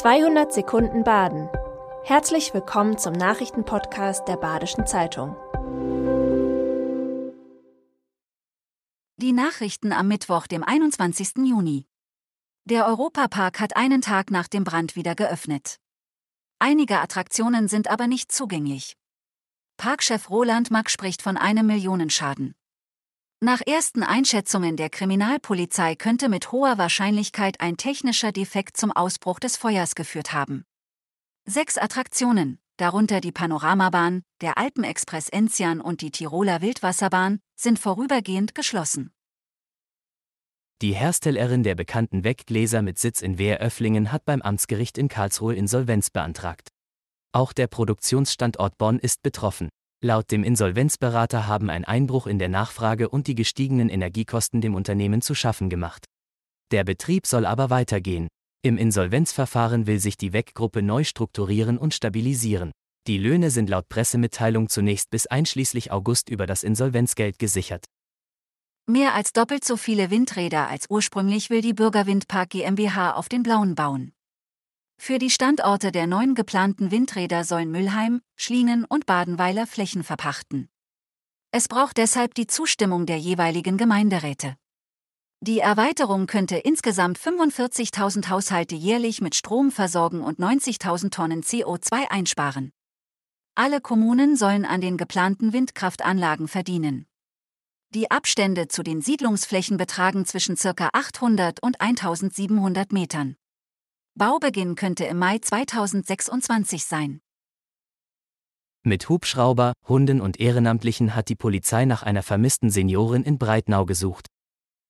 200 Sekunden Baden. Herzlich willkommen zum Nachrichtenpodcast der Badischen Zeitung. Die Nachrichten am Mittwoch, dem 21. Juni. Der Europapark hat einen Tag nach dem Brand wieder geöffnet. Einige Attraktionen sind aber nicht zugänglich. Parkchef Roland Mack spricht von einem Millionenschaden. Nach ersten Einschätzungen der Kriminalpolizei könnte mit hoher Wahrscheinlichkeit ein technischer Defekt zum Ausbruch des Feuers geführt haben. Sechs Attraktionen, darunter die Panoramabahn, der Alpenexpress Enzian und die Tiroler Wildwasserbahn, sind vorübergehend geschlossen. Die Herstellerin der bekannten Weggläser mit Sitz in Wehröfflingen hat beim Amtsgericht in Karlsruhe Insolvenz beantragt. Auch der Produktionsstandort Bonn ist betroffen. Laut dem Insolvenzberater haben ein Einbruch in der Nachfrage und die gestiegenen Energiekosten dem Unternehmen zu schaffen gemacht. Der Betrieb soll aber weitergehen. Im Insolvenzverfahren will sich die WEC-Gruppe neu strukturieren und stabilisieren. Die Löhne sind laut Pressemitteilung zunächst bis einschließlich August über das Insolvenzgeld gesichert. Mehr als doppelt so viele Windräder als ursprünglich will die Bürgerwindpark GmbH auf den Blauen bauen. Für die Standorte der neun geplanten Windräder sollen Müllheim, Schlienen und Badenweiler Flächen verpachten. Es braucht deshalb die Zustimmung der jeweiligen Gemeinderäte. Die Erweiterung könnte insgesamt 45.000 Haushalte jährlich mit Strom versorgen und 90.000 Tonnen CO2 einsparen. Alle Kommunen sollen an den geplanten Windkraftanlagen verdienen. Die Abstände zu den Siedlungsflächen betragen zwischen ca. 800 und 1700 Metern. Baubeginn könnte im Mai 2026 sein. Mit Hubschrauber, Hunden und Ehrenamtlichen hat die Polizei nach einer vermissten Seniorin in Breitnau gesucht.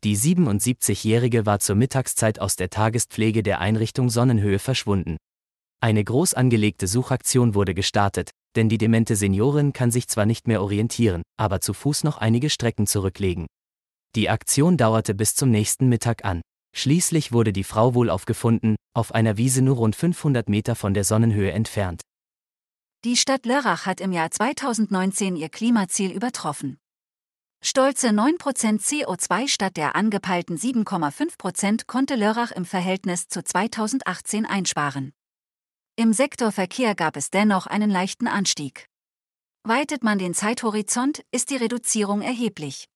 Die 77-Jährige war zur Mittagszeit aus der Tagespflege der Einrichtung Sonnenhöhe verschwunden. Eine groß angelegte Suchaktion wurde gestartet, denn die demente Seniorin kann sich zwar nicht mehr orientieren, aber zu Fuß noch einige Strecken zurücklegen. Die Aktion dauerte bis zum nächsten Mittag an. Schließlich wurde die Frau wohl aufgefunden, auf einer Wiese nur rund 500 Meter von der Sonnenhöhe entfernt. Die Stadt Lörrach hat im Jahr 2019 ihr Klimaziel übertroffen. Stolze 9% CO2 statt der angepeilten 7,5% konnte Lörrach im Verhältnis zu 2018 einsparen. Im Sektor Verkehr gab es dennoch einen leichten Anstieg. Weitet man den Zeithorizont, ist die Reduzierung erheblich.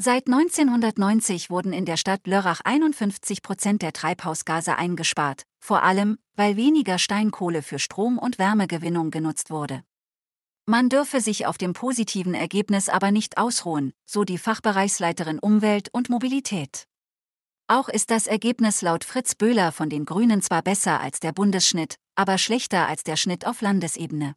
Seit 1990 wurden in der Stadt Lörrach 51 Prozent der Treibhausgase eingespart, vor allem, weil weniger Steinkohle für Strom- und Wärmegewinnung genutzt wurde. Man dürfe sich auf dem positiven Ergebnis aber nicht ausruhen, so die Fachbereichsleiterin Umwelt und Mobilität. Auch ist das Ergebnis laut Fritz Böhler von den Grünen zwar besser als der Bundesschnitt, aber schlechter als der Schnitt auf Landesebene.